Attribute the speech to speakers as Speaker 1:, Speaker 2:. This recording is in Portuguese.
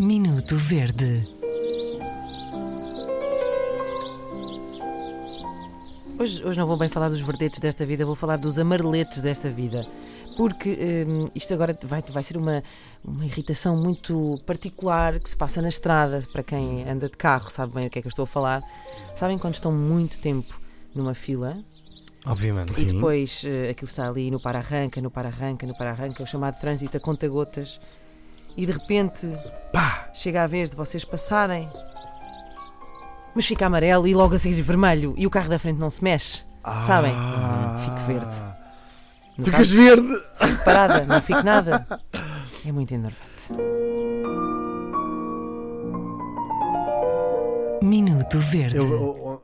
Speaker 1: Minuto Verde.
Speaker 2: Hoje, hoje não vou bem falar dos verdetes desta vida, vou falar dos amareletes desta vida. Porque hum, isto agora vai, vai ser uma, uma irritação muito particular que se passa na estrada. Para quem anda de carro, sabe bem o que é que eu estou a falar. Sabem quando estão muito tempo numa fila
Speaker 3: Obviamente.
Speaker 2: e depois eh, aquilo está ali no para-arranca, no para-arranca, no para-arranca, o chamado trânsito a conta-gotas, e de repente! Chega a vez de vocês passarem, mas fica amarelo e logo a seguir vermelho, e o carro da frente não se mexe. Sabem?
Speaker 3: Ah.
Speaker 2: Fico verde. No
Speaker 3: Ficas
Speaker 2: caso,
Speaker 3: verde!
Speaker 2: fico parada, não fico nada. É muito enervante.
Speaker 1: Minuto Verde.
Speaker 3: Eu, eu-